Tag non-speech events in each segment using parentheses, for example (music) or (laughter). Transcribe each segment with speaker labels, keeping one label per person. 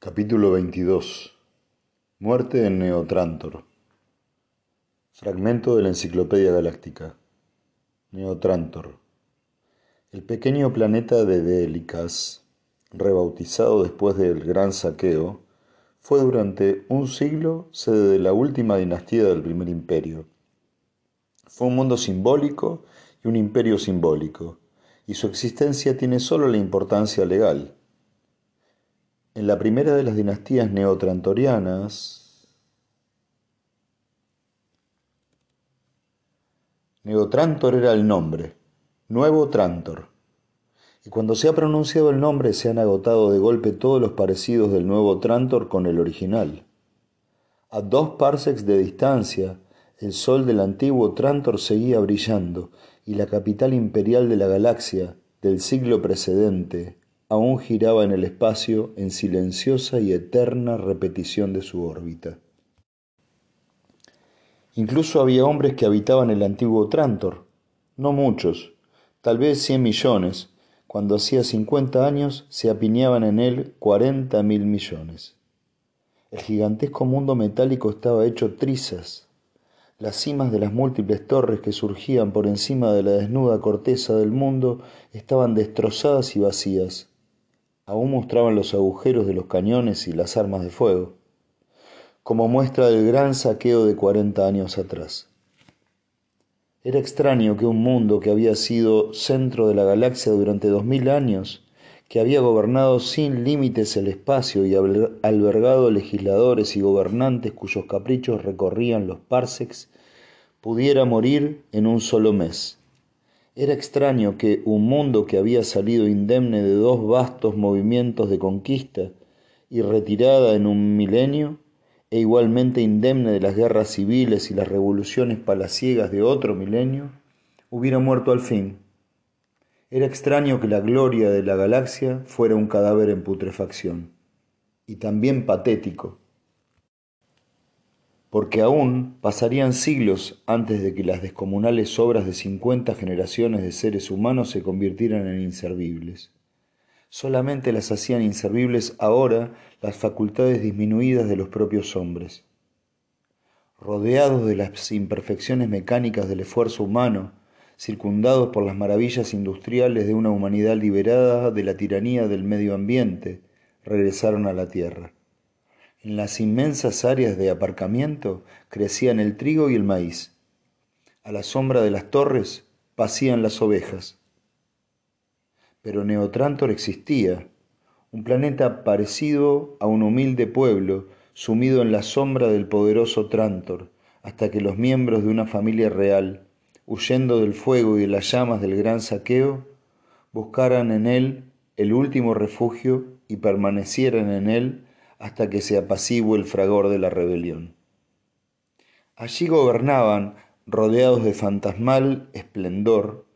Speaker 1: Capítulo 22 Muerte en Neotrantor. Fragmento de la Enciclopedia Galáctica. Neotrantor. El pequeño planeta de Délicas, rebautizado después del Gran Saqueo, fue durante un siglo sede de la última dinastía del Primer Imperio. Fue un mundo simbólico y un imperio simbólico, y su existencia tiene sólo la importancia legal en la primera de las dinastías neotrantorianas, Neotrantor era el nombre, Nuevo Trantor. Y cuando se ha pronunciado el nombre se han agotado de golpe todos los parecidos del nuevo Trantor con el original. A dos parsecs de distancia, el sol del antiguo Trantor seguía brillando y la capital imperial de la galaxia del siglo precedente aún giraba en el espacio en silenciosa y eterna repetición de su órbita. Incluso había hombres que habitaban el antiguo Trantor, no muchos, tal vez cien millones, cuando hacía cincuenta años se apiñaban en él cuarenta mil millones. El gigantesco mundo metálico estaba hecho trizas. Las cimas de las múltiples torres que surgían por encima de la desnuda corteza del mundo estaban destrozadas y vacías aún mostraban los agujeros de los cañones y las armas de fuego, como muestra del gran saqueo de cuarenta años atrás. Era extraño que un mundo que había sido centro de la galaxia durante dos mil años, que había gobernado sin límites el espacio y albergado legisladores y gobernantes cuyos caprichos recorrían los parsecs, pudiera morir en un solo mes era extraño que un mundo que había salido indemne de dos vastos movimientos de conquista y retirada en un milenio, e igualmente indemne de las guerras civiles y las revoluciones palaciegas de otro milenio, hubiera muerto al fin. Era extraño que la gloria de la galaxia fuera un cadáver en putrefacción, y también patético porque aún pasarían siglos antes de que las descomunales obras de cincuenta generaciones de seres humanos se convirtieran en inservibles. Solamente las hacían inservibles ahora las facultades disminuidas de los propios hombres. Rodeados de las imperfecciones mecánicas del esfuerzo humano, circundados por las maravillas industriales de una humanidad liberada de la tiranía del medio ambiente, regresaron a la Tierra. En las inmensas áreas de aparcamiento crecían el trigo y el maíz. A la sombra de las torres pacían las ovejas. Pero Neotrantor existía, un planeta parecido a un humilde pueblo sumido en la sombra del poderoso Trantor, hasta que los miembros de una familia real, huyendo del fuego y de las llamas del gran saqueo, buscaran en él el último refugio y permanecieran en él hasta que se apacigüe el fragor de la rebelión. Allí gobernaban, rodeados de fantasmal esplendor,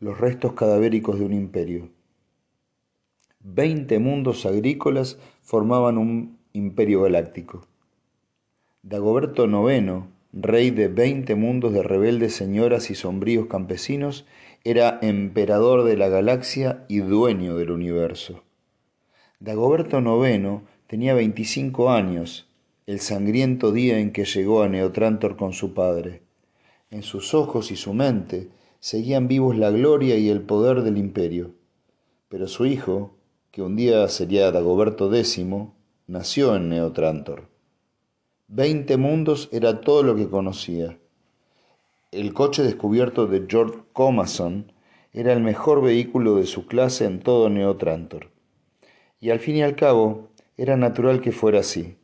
Speaker 1: los restos cadavéricos de un imperio. Veinte mundos agrícolas formaban un imperio galáctico. Dagoberto IX, rey de veinte mundos de rebeldes señoras y sombríos campesinos, era emperador de la galaxia y dueño del universo. Dagoberto IX Tenía veinticinco años, el sangriento día en que llegó a Neotrantor con su padre. En sus ojos y su mente seguían vivos la gloria y el poder del imperio. Pero su hijo, que un día sería Dagoberto X, nació en Neotrantor. Veinte mundos era todo lo que conocía. El coche descubierto de George Comason era el mejor vehículo de su clase en todo Neotrantor. Y al fin y al cabo, era natural que fuera así.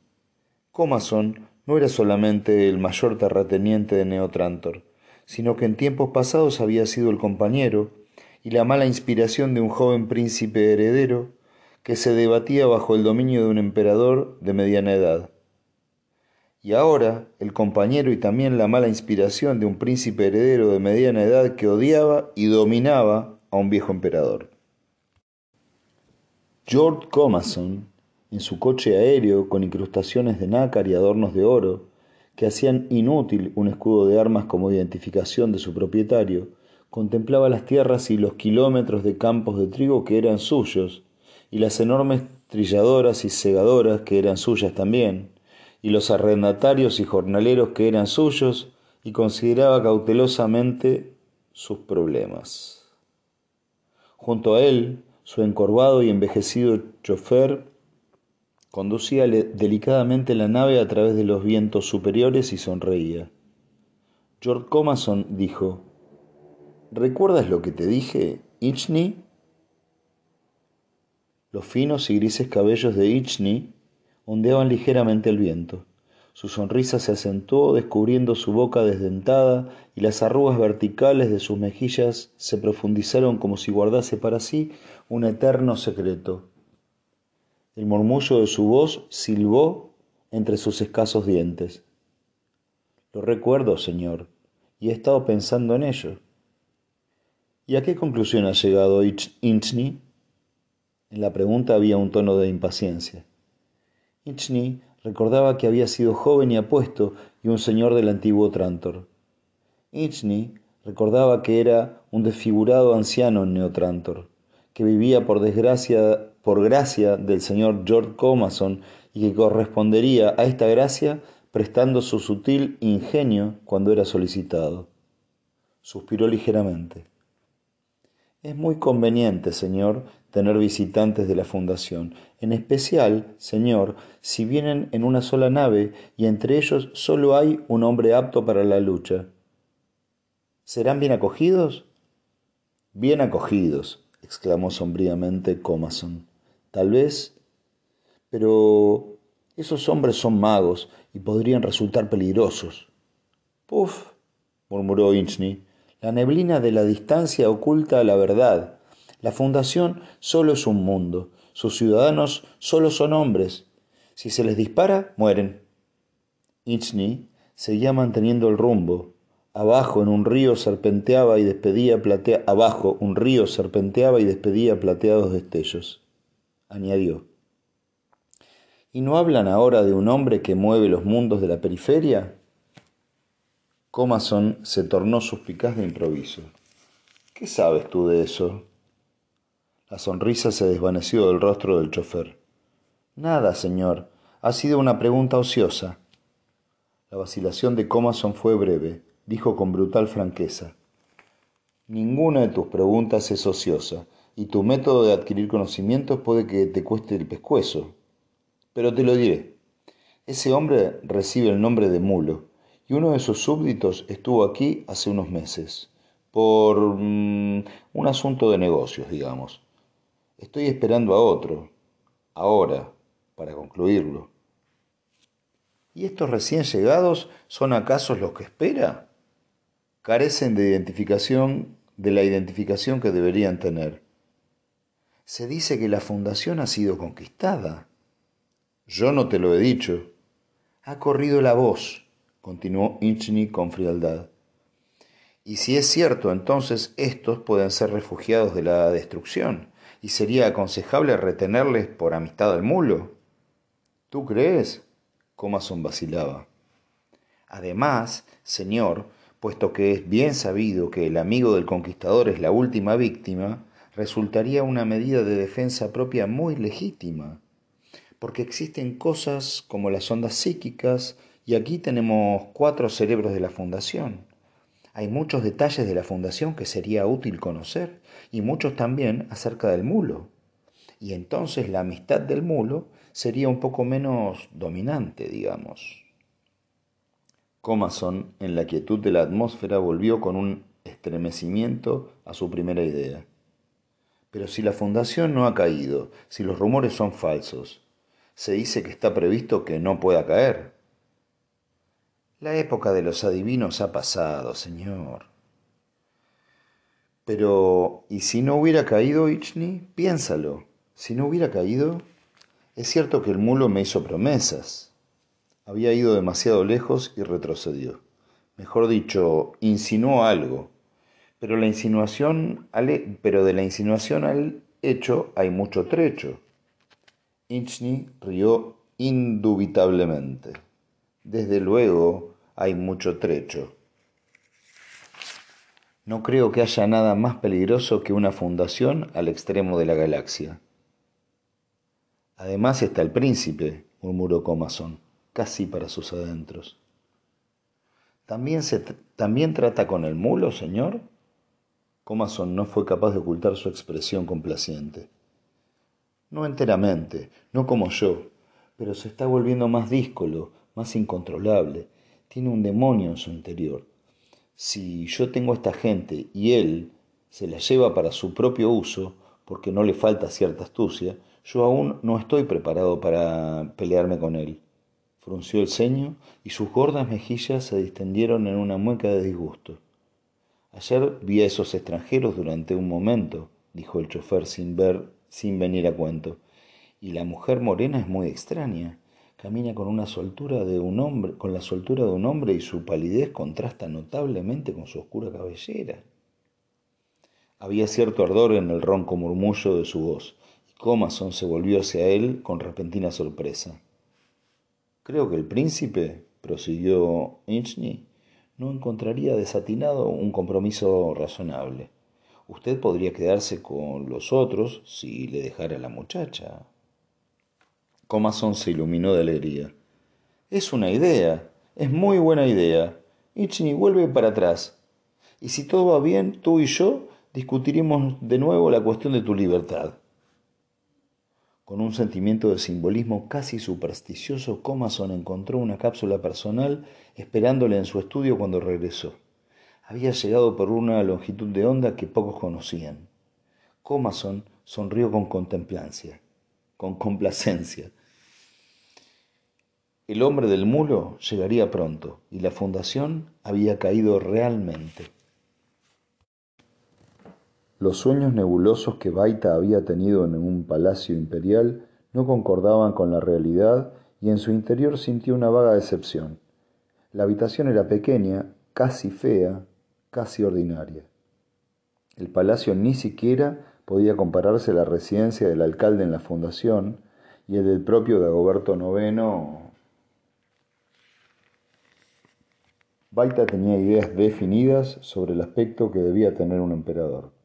Speaker 1: Comason no era solamente el mayor terrateniente de Neotrantor, sino que en tiempos pasados había sido el compañero y la mala inspiración de un joven príncipe heredero que se debatía bajo el dominio de un emperador de mediana edad. Y ahora el compañero y también la mala inspiración de un príncipe heredero de mediana edad que odiaba y dominaba a un viejo emperador. George Comason en su coche aéreo con incrustaciones de nácar y adornos de oro, que hacían inútil un escudo de armas como identificación de su propietario, contemplaba las tierras y los kilómetros de campos de trigo que eran suyos, y las enormes trilladoras y segadoras que eran suyas también, y los arrendatarios y jornaleros que eran suyos, y consideraba cautelosamente sus problemas. Junto a él, su encorvado y envejecido chofer conducía delicadamente la nave a través de los vientos superiores y sonreía. George Comason dijo, ¿Recuerdas lo que te dije, Ichni? Los finos y grises cabellos de Ichni ondeaban ligeramente el viento. Su sonrisa se acentuó descubriendo su boca desdentada y las arrugas verticales de sus mejillas se profundizaron como si guardase para sí un eterno secreto. El murmullo de su voz silbó entre sus escasos dientes. Lo recuerdo, señor, y he estado pensando en ello. ¿Y a qué conclusión ha llegado Inchni? En la pregunta había un tono de impaciencia. Inchni recordaba que había sido joven y apuesto y un señor del antiguo Trantor. Inchni recordaba que era un desfigurado anciano en Neotrantor, que vivía por desgracia, por gracia del señor George Comason y que correspondería a esta gracia prestando su sutil ingenio cuando era solicitado. Suspiró ligeramente. Es muy conveniente, señor, tener visitantes de la Fundación, en especial, señor, si vienen en una sola nave y entre ellos solo hay un hombre apto para la lucha. ¿Serán bien acogidos? Bien acogidos, exclamó sombríamente Comason. Tal vez. Pero esos hombres son magos y podrían resultar peligrosos. Puf, murmuró Inchny. La neblina de la distancia oculta la verdad. La fundación solo es un mundo. Sus ciudadanos solo son hombres. Si se les dispara, mueren. Inchny seguía manteniendo el rumbo. Abajo en un río serpenteaba y despedía platea abajo un río serpenteaba y despedía plateados destellos. Añadió. ¿Y no hablan ahora de un hombre que mueve los mundos de la periferia? Comason se tornó suspicaz de improviso. ¿Qué sabes tú de eso? La sonrisa se desvaneció del rostro del chofer. Nada, señor. Ha sido una pregunta ociosa. La vacilación de Comason fue breve. Dijo con brutal franqueza. Ninguna de tus preguntas es ociosa, y tu método de adquirir conocimientos puede que te cueste el pescuezo. Pero te lo diré. Ese hombre recibe el nombre de Mulo, y uno de sus súbditos estuvo aquí hace unos meses, por mm, un asunto de negocios, digamos. Estoy esperando a otro, ahora, para concluirlo. ¿Y estos recién llegados son acaso los que espera? Carecen de identificación, de la identificación que deberían tener. Se dice que la fundación ha sido conquistada. Yo no te lo he dicho. Ha corrido la voz, continuó Inchny con frialdad. Y si es cierto, entonces estos pueden ser refugiados de la destrucción y sería aconsejable retenerles por amistad al mulo. ¿Tú crees? Comason vacilaba. Además, señor, puesto que es bien sabido que el amigo del conquistador es la última víctima, resultaría una medida de defensa propia muy legítima, porque existen cosas como las ondas psíquicas, y aquí tenemos cuatro cerebros de la Fundación. Hay muchos detalles de la fundación que sería útil conocer y muchos también acerca del mulo. Y entonces la amistad del mulo sería un poco menos dominante, digamos. Comason, en la quietud de la atmósfera, volvió con un estremecimiento a su primera idea. Pero si la fundación no ha caído, si los rumores son falsos, se dice que está previsto que no pueda caer. La época de los adivinos ha pasado, señor. Pero, ¿y si no hubiera caído, Ichni? Piénsalo. Si no hubiera caído, es cierto que el mulo me hizo promesas. Había ido demasiado lejos y retrocedió. Mejor dicho, insinuó algo. Pero, la insinuación pero de la insinuación al hecho hay mucho trecho. Inchni rió indubitablemente. Desde luego hay mucho trecho. No creo que haya nada más peligroso que una fundación al extremo de la galaxia. Además está el príncipe, murmuró Comason, casi para sus adentros. ¿También, se, ¿También trata con el mulo, señor? Comason no fue capaz de ocultar su expresión complaciente. No enteramente, no como yo, pero se está volviendo más díscolo, más incontrolable. Tiene un demonio en su interior. Si yo tengo a esta gente y él se la lleva para su propio uso, porque no le falta cierta astucia, yo aún no estoy preparado para pelearme con él. Frunció el ceño y sus gordas mejillas se distendieron en una mueca de disgusto. Ayer vi a esos extranjeros durante un momento, dijo el chofer sin ver sin venir a cuento. Y la mujer morena es muy extraña. Camina con una soltura de un hombre, con la soltura de un hombre y su palidez contrasta notablemente con su oscura cabellera. Había cierto ardor en el ronco murmullo de su voz, y Comason se volvió hacia él con repentina sorpresa. Creo que el príncipe, prosiguió Inchny, no encontraría desatinado un compromiso razonable. Usted podría quedarse con los otros si le dejara la muchacha. Comason se iluminó de alegría. Es una idea, es muy buena idea. Ichini vuelve para atrás. Y si todo va bien, tú y yo discutiremos de nuevo la cuestión de tu libertad. Con un sentimiento de simbolismo casi supersticioso, Comason encontró una cápsula personal esperándole en su estudio cuando regresó había llegado por una longitud de onda que pocos conocían. Comason sonrió con contemplancia, con complacencia. El hombre del mulo llegaría pronto y la fundación había caído realmente. Los sueños nebulosos que Baita había tenido en un palacio imperial no concordaban con la realidad y en su interior sintió una vaga decepción. La habitación era pequeña, casi fea, casi ordinaria. El palacio ni siquiera podía compararse a la residencia del alcalde en la fundación y el del propio Dagoberto IX. Baita tenía ideas definidas sobre el aspecto que debía tener un emperador.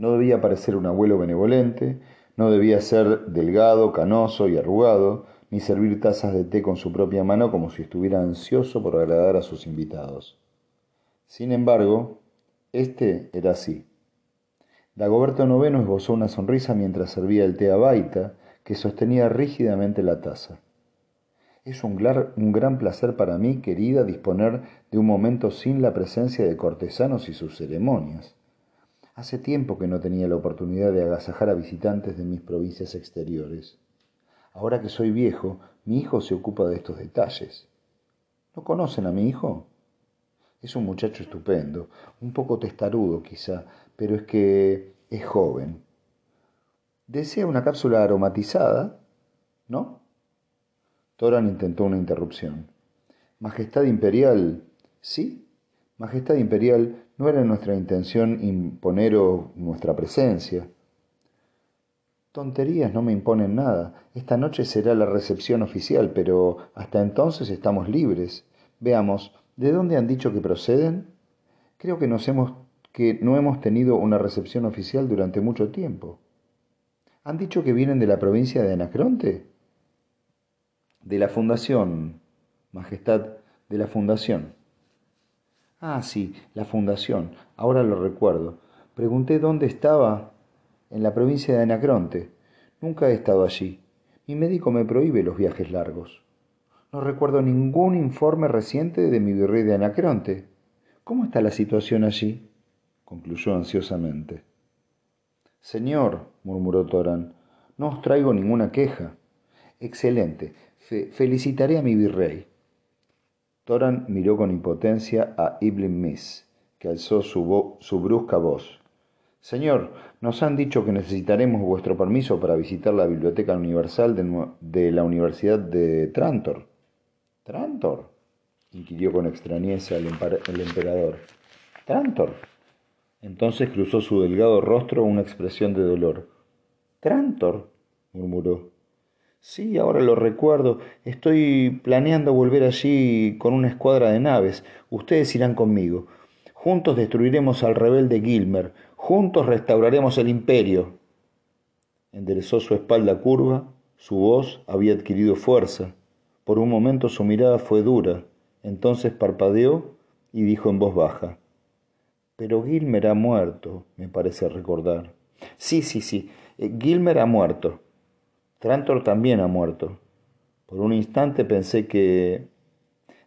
Speaker 1: No debía parecer un abuelo benevolente, no debía ser delgado, canoso y arrugado, ni servir tazas de té con su propia mano como si estuviera ansioso por agradar a sus invitados. Sin embargo, este era así. Dagoberto IX esbozó una sonrisa mientras servía el té a Baita, que sostenía rígidamente la taza. Es un, un gran placer para mí, querida, disponer de un momento sin la presencia de cortesanos y sus ceremonias. Hace tiempo que no tenía la oportunidad de agasajar a visitantes de mis provincias exteriores. Ahora que soy viejo, mi hijo se ocupa de estos detalles. ¿No conocen a mi hijo? Es un muchacho estupendo, un poco testarudo quizá, pero es que es joven. ¿Desea una cápsula aromatizada? ¿No? Toran intentó una interrupción. Majestad Imperial, ¿sí? Majestad Imperial, no era nuestra intención imponeros nuestra presencia. Tonterías no me imponen nada. Esta noche será la recepción oficial, pero hasta entonces estamos libres. Veamos, ¿De dónde han dicho que proceden? Creo que, nos hemos, que no hemos tenido una recepción oficial durante mucho tiempo. ¿Han dicho que vienen de la provincia de Anacronte? De la Fundación, Majestad, de la Fundación. Ah, sí, la Fundación, ahora lo recuerdo. Pregunté dónde estaba. En la provincia de Anacronte. Nunca he estado allí. Mi médico me prohíbe los viajes largos. No recuerdo ningún informe reciente de mi virrey de Anacronte. ¿Cómo está la situación allí? concluyó ansiosamente. Señor, murmuró Torán, no os traigo ninguna queja. Excelente. felicitaré a mi virrey. Toran miró con impotencia a Ibn Miss, que alzó su, brusca voz. Señor, nos han dicho que necesitaremos vuestro permiso para visitar la Biblioteca Universal de la Universidad de Trantor. ¿Trantor? inquirió con extrañeza el, emperador. ¿Trantor? Entonces cruzó su delgado rostro una expresión de dolor. ¿Trantor? murmuró. Sí, ahora lo recuerdo. Estoy planeando volver allí con una escuadra de naves. Ustedes irán conmigo. Juntos destruiremos al rebelde Gilmer. Juntos restauraremos el imperio. Enderezó su espalda curva, su voz había adquirido fuerza. Por un momento su mirada fue dura, entonces parpadeó y dijo en voz baja, Pero Gilmer ha muerto, me parece recordar. Sí, sí, sí, eh, Gilmer ha muerto. Trantor también ha muerto. Por un instante pensé que...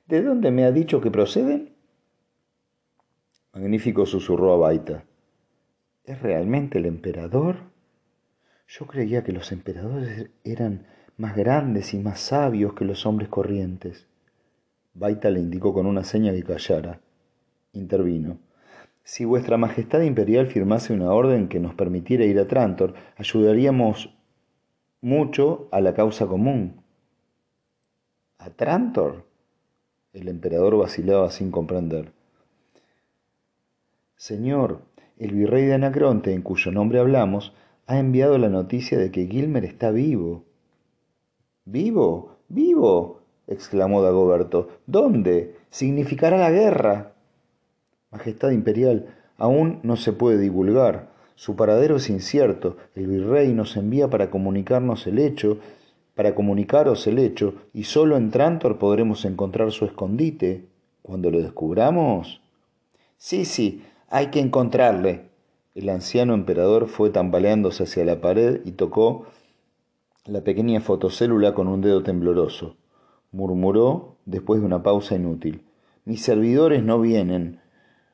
Speaker 1: ¿De dónde me ha dicho que proceden? Magnífico susurró a Baita. ¿Es realmente el emperador? Yo creía que los emperadores eran más grandes y más sabios que los hombres corrientes. Baita le indicó con una seña que callara. Intervino. Si vuestra Majestad Imperial firmase una orden que nos permitiera ir a Trantor, ayudaríamos mucho a la causa común. ¿A Trantor? El emperador vacilaba sin comprender. Señor, el virrey de Anacronte, en cuyo nombre hablamos, ha enviado la noticia de que Gilmer está vivo. ¿Vivo? ¿Vivo? exclamó Dagoberto. ¿Dónde? Significará la guerra. Majestad Imperial, aún no se puede divulgar. Su paradero es incierto. El virrey nos envía para comunicarnos el hecho, para comunicaros el hecho, y solo en Trantor podremos encontrar su escondite. Cuando lo descubramos. Sí, sí, hay que encontrarle. El anciano emperador fue tambaleándose hacia la pared y tocó la pequeña fotocélula con un dedo tembloroso. Murmuró después de una pausa inútil. Mis servidores no vienen.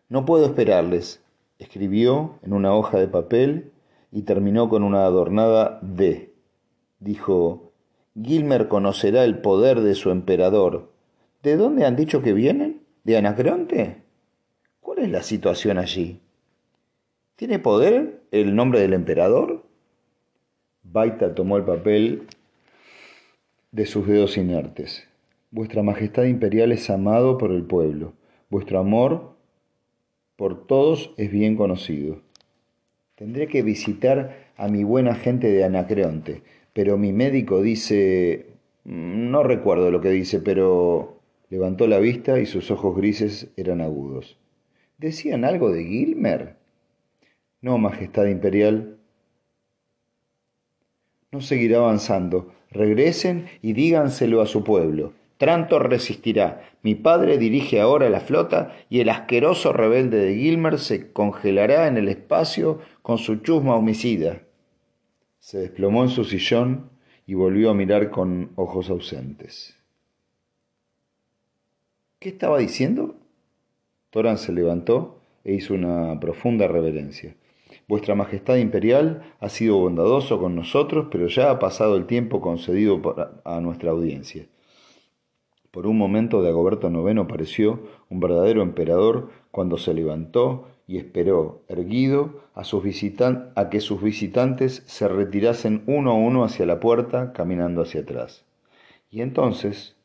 Speaker 1: No puedo esperarles. Escribió en una hoja de papel y terminó con una adornada D. Dijo, Gilmer conocerá el poder de su emperador. ¿De dónde han dicho que vienen? ¿De Anacreonte? ¿Cuál es la situación allí? ¿Tiene poder el nombre del emperador? Baita tomó el papel de sus dedos inertes. Vuestra Majestad Imperial es amado por el pueblo. Vuestro amor por todos es bien conocido. Tendré que visitar a mi buena gente de Anacreonte, pero mi médico dice... Mm, no recuerdo lo que dice, pero... Levantó la vista y sus ojos grises eran agudos. ¿Decían algo de Gilmer? No, Majestad Imperial. No seguirá avanzando. Regresen y díganselo a su pueblo. Trantor resistirá. Mi padre dirige ahora la flota y el asqueroso rebelde de Gilmer se congelará en el espacio con su chusma homicida. Se desplomó en su sillón y volvió a mirar con ojos ausentes. ¿Qué estaba diciendo? Toran se levantó e hizo una profunda reverencia. Vuestra Majestad Imperial ha sido bondadoso con nosotros, pero ya ha pasado el tiempo concedido a nuestra audiencia. Por un momento Dagoberto IX pareció un verdadero emperador cuando se levantó y esperó, erguido, a, sus a que sus visitantes se retirasen uno a uno hacia la puerta, caminando hacia atrás. Y entonces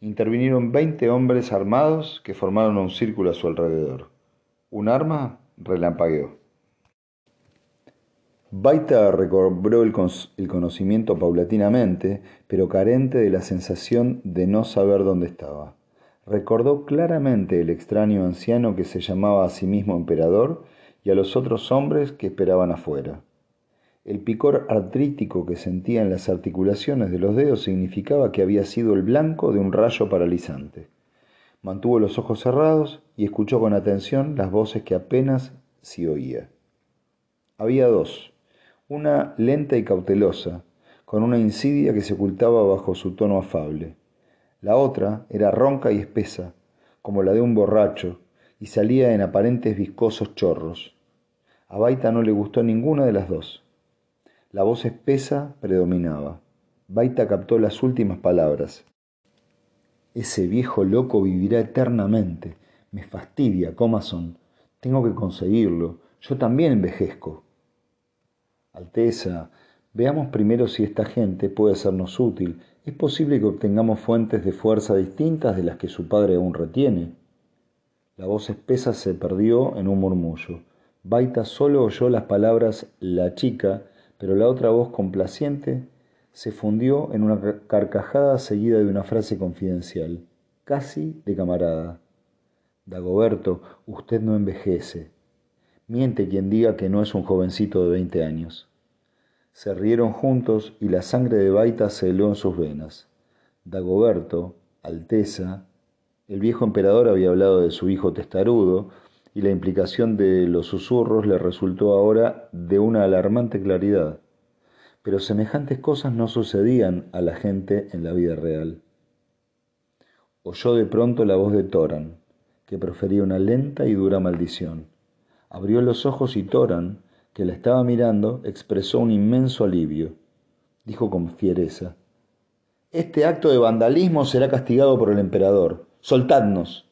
Speaker 1: intervinieron veinte hombres armados que formaron un círculo a su alrededor. Un arma relampagueó. Baita recobró el, conocimiento paulatinamente, pero carente de la sensación de no saber dónde estaba. Recordó claramente el extraño anciano que se llamaba a sí mismo emperador y a los otros hombres que esperaban afuera. El picor artrítico que sentía en las articulaciones de los dedos significaba que había sido el blanco de un rayo paralizante. Mantuvo los ojos cerrados y escuchó con atención las voces que apenas si oía. Había dos una lenta y cautelosa, con una insidia que se ocultaba bajo su tono afable. La otra era ronca y espesa, como la de un borracho, y salía en aparentes viscosos chorros. A Baita no le gustó ninguna de las dos. La voz espesa predominaba. Baita captó las últimas palabras. Ese viejo loco vivirá eternamente. Me fastidia, Comason. Tengo que conseguirlo. Yo también envejezco. Alteza, veamos primero si esta gente puede sernos útil. Es posible que obtengamos fuentes de fuerza distintas de las que su padre aún retiene. La voz espesa se perdió en un murmullo. Baita solo oyó las palabras la chica, pero la otra voz complaciente se fundió en una carcajada seguida de una frase confidencial, casi de camarada. Dagoberto, usted no envejece. Miente quien diga que no es un jovencito de veinte años. Se rieron juntos y la sangre de Baita se heló en sus venas. Dagoberto, Alteza, el viejo emperador había hablado de su hijo testarudo, y la implicación de los susurros le resultó ahora de una alarmante claridad. Pero semejantes cosas no sucedían a la gente en la vida real. Oyó de pronto la voz de Toran, que profería una lenta y dura maldición. Abrió los ojos y Toran, que la estaba mirando, expresó un inmenso alivio. Dijo con fiereza, Este acto de vandalismo será castigado por el emperador. Soltadnos.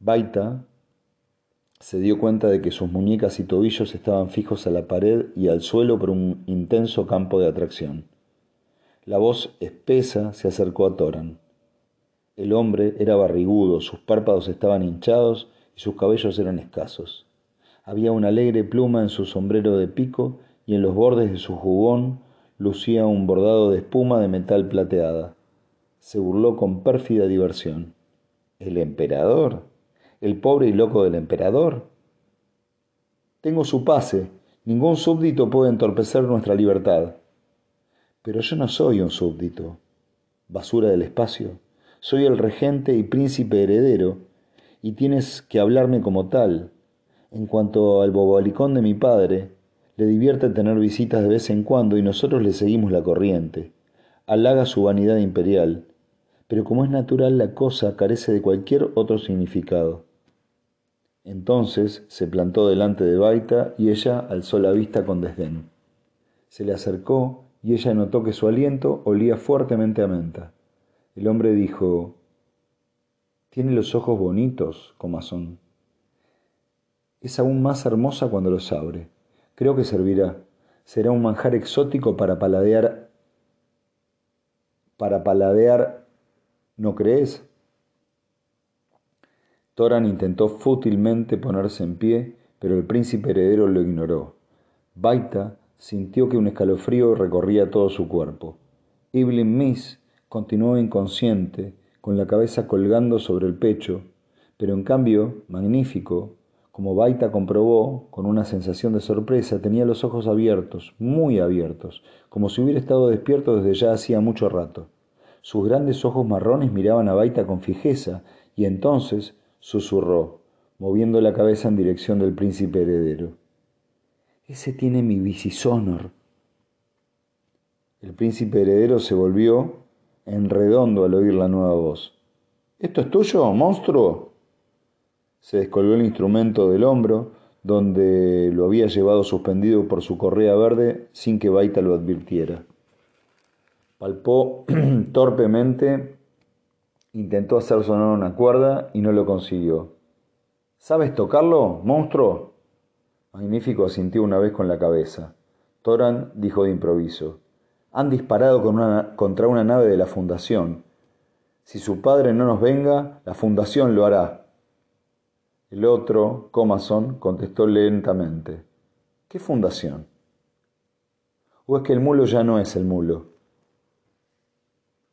Speaker 1: Baita se dio cuenta de que sus muñecas y tobillos estaban fijos a la pared y al suelo por un intenso campo de atracción. La voz espesa se acercó a Toran. El hombre era barrigudo, sus párpados estaban hinchados y sus cabellos eran escasos. Había una alegre pluma en su sombrero de pico y en los bordes de su jubón lucía un bordado de espuma de metal plateada. Se burló con pérfida diversión. ¿El emperador? el pobre y loco del emperador? Tengo su pase. Ningún súbdito puede entorpecer nuestra libertad. Pero yo no soy un súbdito. Basura del espacio. Soy el regente y príncipe heredero, y tienes que hablarme como tal. En cuanto al bobalicón de mi padre, le divierte tener visitas de vez en cuando y nosotros le seguimos la corriente. Halaga su vanidad imperial, pero como es natural la cosa carece de cualquier otro significado. Entonces se plantó delante de Baita y ella alzó la vista con desdén. Se le acercó y ella notó que su aliento olía fuertemente a menta. El hombre dijo, Tiene los ojos bonitos, comazón. Es aún más hermosa cuando los abre. Creo que servirá. Será un manjar exótico para paladear. Para paladear, ¿no crees? Toran intentó fútilmente ponerse en pie, pero el príncipe heredero lo ignoró. Baita sintió que un escalofrío recorría todo su cuerpo. Evelyn Miss continuó inconsciente, con la cabeza colgando sobre el pecho, pero en cambio, magnífico, como Baita comprobó, con una sensación de sorpresa, tenía los ojos abiertos, muy abiertos, como si hubiera estado despierto desde ya hacía mucho rato. Sus grandes ojos marrones miraban a Baita con fijeza, y entonces susurró, moviendo la cabeza en dirección del príncipe heredero. Ese tiene mi vicisonor. El príncipe heredero se volvió en redondo al oír la nueva voz. ¿Esto es tuyo, monstruo? Se descolgó el instrumento del hombro, donde lo había llevado suspendido por su correa verde sin que Baita lo advirtiera. Palpó (clears throat) torpemente Intentó hacer sonar una cuerda y no lo consiguió. ¿Sabes tocarlo, monstruo? Magnífico asintió una vez con la cabeza. Toran dijo de improviso. Han disparado contra una nave de la Fundación. Si su padre no nos venga, la Fundación lo hará. El otro, Comason, contestó lentamente. ¿Qué fundación? ¿O es que el mulo ya no es el mulo?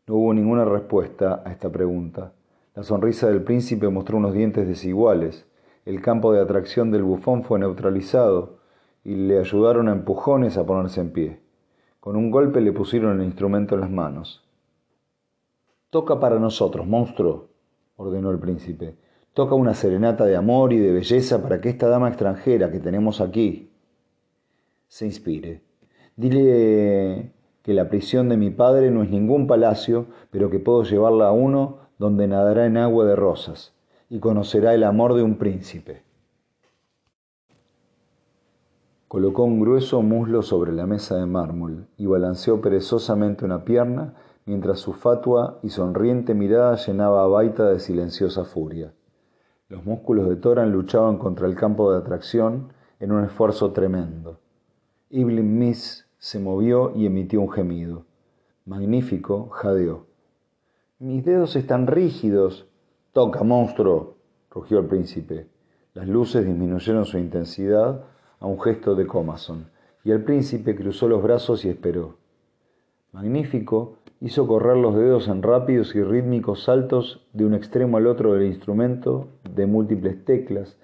Speaker 1: No hubo ninguna respuesta a esta pregunta. La sonrisa del príncipe mostró unos dientes desiguales. El campo de atracción del bufón fue neutralizado y le ayudaron a empujones a ponerse en pie. Con un golpe le pusieron el instrumento en las manos. Toca para nosotros, monstruo, ordenó el príncipe. Toca una serenata de amor y de belleza para que esta dama extranjera que tenemos aquí se inspire. Dile que la prisión de mi padre no es ningún palacio, pero que puedo llevarla a uno donde nadará en agua de rosas y conocerá el amor de un príncipe. Colocó un grueso muslo sobre la mesa de mármol y balanceó perezosamente una pierna mientras su fatua y sonriente mirada llenaba a Baita de silenciosa furia. Los músculos de Toran luchaban contra el campo de atracción en un esfuerzo tremendo. Iblim Miss se movió y emitió un gemido. Magnífico, jadeó. Mis dedos están rígidos. Toca, monstruo, rugió el príncipe. Las luces disminuyeron su intensidad a un gesto de Comason, y el príncipe cruzó los brazos y esperó. Magnífico hizo correr los dedos en rápidos y rítmicos saltos de un extremo al otro del instrumento, de múltiples teclas,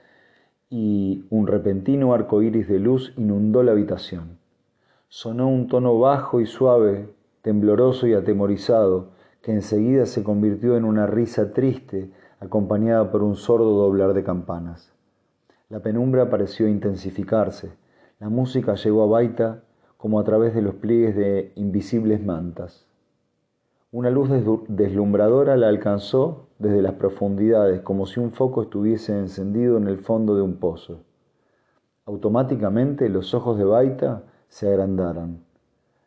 Speaker 1: y un repentino arco iris de luz inundó la habitación. Sonó un tono bajo y suave, tembloroso y atemorizado, que enseguida se convirtió en una risa triste, acompañada por un sordo doblar de campanas. La penumbra pareció intensificarse. La música llegó a Baita como a través de los pliegues de invisibles mantas. Una luz deslumbradora la alcanzó desde las profundidades, como si un foco estuviese encendido en el fondo de un pozo. Automáticamente los ojos de Baita se agrandaron.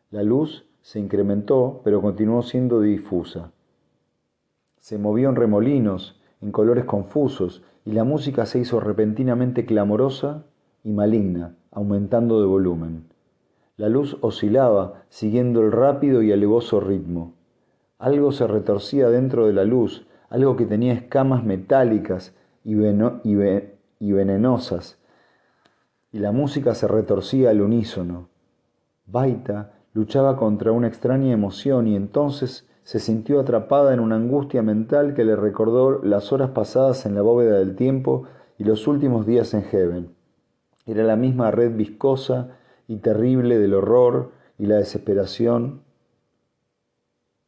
Speaker 1: La luz se incrementó, pero continuó siendo difusa. Se movió en remolinos, en colores confusos, y la música se hizo repentinamente clamorosa y maligna, aumentando de volumen. La luz oscilaba, siguiendo el rápido y alevoso ritmo. Algo se retorcía dentro de la luz, algo que tenía escamas metálicas y, venenosas, y la música se retorcía al unísono. Baita luchaba contra una extraña emoción y entonces se sintió atrapada en una angustia mental que le recordó las horas pasadas en la bóveda del tiempo y los últimos días en Heaven. Era la misma red viscosa y terrible del horror y la desesperación.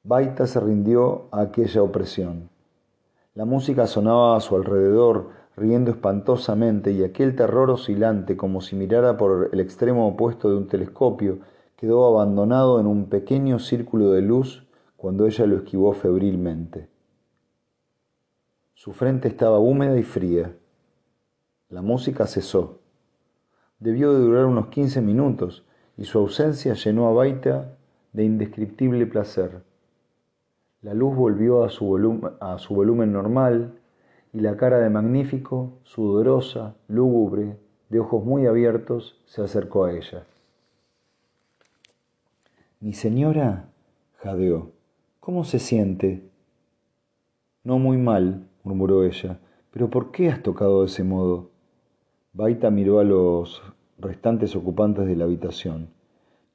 Speaker 1: Baita se rindió a aquella opresión. La música sonaba a su alrededor, riendo espantosamente, y aquel terror oscilante, como si mirara por el extremo opuesto de un telescopio, quedó abandonado en un pequeño círculo de luz cuando ella lo esquivó febrilmente. Su frente estaba húmeda y fría. La música cesó. Debió de durar unos quince minutos y su ausencia llenó a Baita de indescriptible placer. La luz volvió a su, volumen, normal y la cara de Magnífico, sudorosa, lúgubre, de ojos muy abiertos, se acercó a ella. Mi señora, jadeó, ¿cómo se siente? No muy mal, murmuró ella, pero ¿por qué has tocado de ese modo? Baita miró a los restantes ocupantes de la habitación.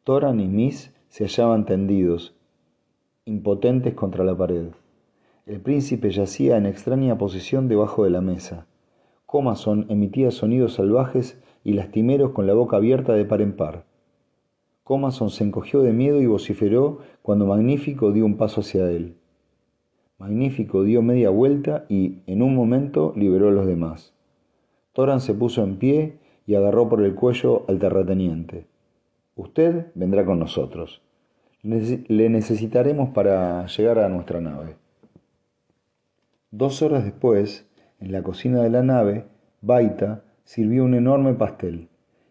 Speaker 1: Toran y Miss se hallaban tendidos, impotentes contra la pared. El príncipe yacía en extraña posición debajo de la mesa. Comason emitía sonidos salvajes y lastimeros con la boca abierta de par en par. Comason se encogió de miedo y vociferó cuando Magnífico dio un paso hacia él. Magnífico dio media vuelta y, en un momento, liberó a los demás. Toran se puso en pie y agarró por el cuello al terrateniente. Usted vendrá con nosotros. Le necesitaremos para llegar a nuestra nave. Dos horas después, en la cocina de la nave, Baita sirvió un enorme pastel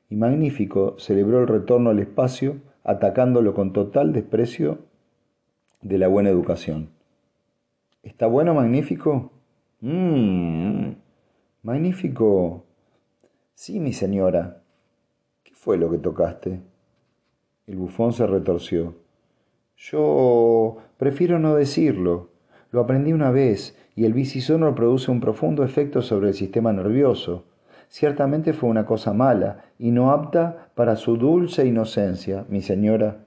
Speaker 1: y Magnífico celebró el retorno al espacio atacándolo con total desprecio de la buena educación. ¿Está bueno, Magnífico? Mmm. Magnífico. Sí, mi señora. ¿Qué fue lo que tocaste? El bufón se retorció. Yo prefiero no decirlo. Lo aprendí una vez y el bicisono produce un profundo efecto sobre el sistema nervioso ciertamente fue una cosa mala y no apta para su dulce inocencia, mi señora.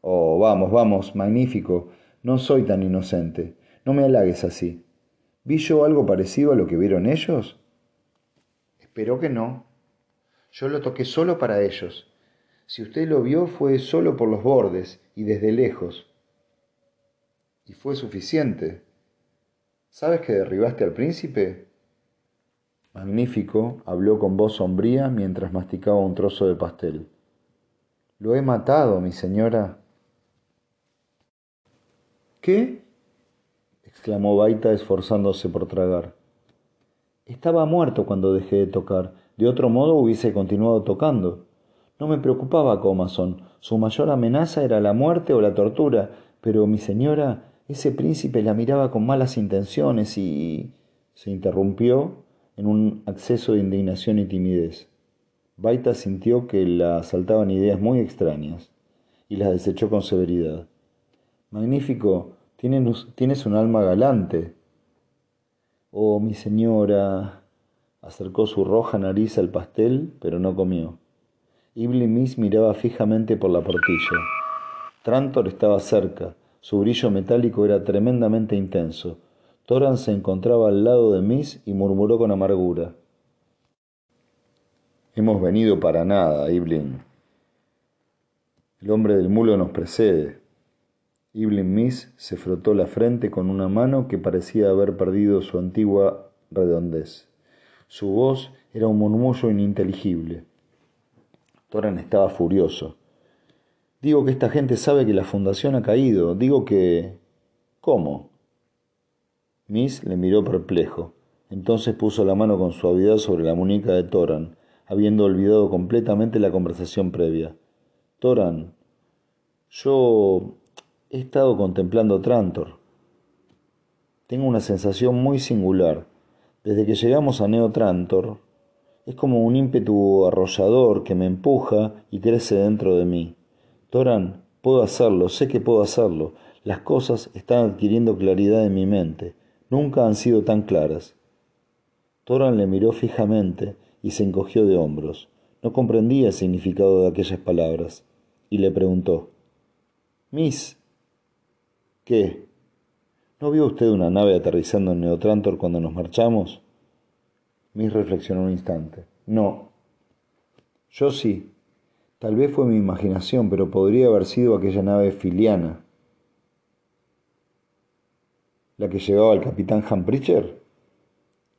Speaker 1: Oh, vamos, vamos, magnífico. No soy tan inocente. No me halagues así. ¿Vi yo algo parecido a lo que vieron ellos? Espero que no. Yo lo toqué solo para ellos. Si usted lo vio fue solo por los bordes y desde lejos. Y fue suficiente. ¿Sabes que derribaste al príncipe? Magnífico habló con voz sombría mientras masticaba un trozo de pastel. Lo he matado, mi señora. ¿Qué? exclamó Baita esforzándose por tragar. Estaba muerto cuando dejé de tocar. De otro modo hubiese continuado tocando. No me preocupaba Comason. Su mayor amenaza era la muerte o la tortura. Pero mi señora, ese príncipe la miraba con malas intenciones y... se interrumpió en un acceso de indignación y timidez. Baita sintió que la asaltaban ideas muy extrañas y las desechó con severidad. Magnífico, tienes un alma galante. Oh, mi señora. Acercó su roja nariz al pastel, pero no comió. Miss miraba fijamente por la portilla. Trantor estaba cerca. Su brillo metálico era tremendamente intenso. Toran se encontraba al lado de Miss y murmuró con amargura. Hemos venido para nada, Iblin. El hombre del mulo nos precede. Ibn Miss se frotó la frente con una mano que parecía haber perdido su antigua redondez. Su voz era un murmullo ininteligible. Toran estaba furioso. Digo que esta gente sabe que la fundación ha caído. Digo que... ¿Cómo? Miss le miró perplejo. Entonces puso la mano con suavidad sobre la muñeca de Toran, habiendo olvidado completamente la conversación previa. Toran, yo he estado contemplando Trantor. Tengo una sensación muy singular. Desde que llegamos a Neo Trantor, es como un ímpetu arrollador que me empuja y crece dentro de mí. Toran, puedo hacerlo, sé que puedo hacerlo. Las cosas están adquiriendo claridad en mi mente. Nunca han sido tan claras. Toran le miró fijamente y se encogió de hombros. No comprendía el significado de aquellas palabras y le preguntó: Miss, ¿qué? ¿No vio usted una nave aterrizando en Neotrantor cuando nos marchamos? Miss reflexionó un instante. No. Yo sí. Tal vez fue mi imaginación, pero podría haber sido aquella nave filiana. ¿La que llevaba al capitán Hampricher?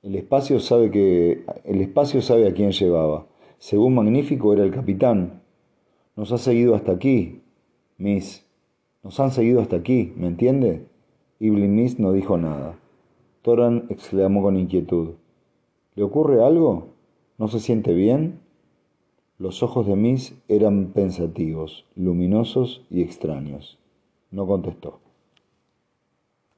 Speaker 1: El espacio sabe que el espacio sabe a quién llevaba. Según Magnífico era el capitán. Nos ha seguido hasta aquí, Miss. Nos han seguido hasta aquí, ¿me entiende? Y Miss no dijo nada. Toran exclamó con inquietud. ¿Le ocurre algo? ¿No se siente bien? Los ojos de Miss eran pensativos, luminosos y extraños. No contestó.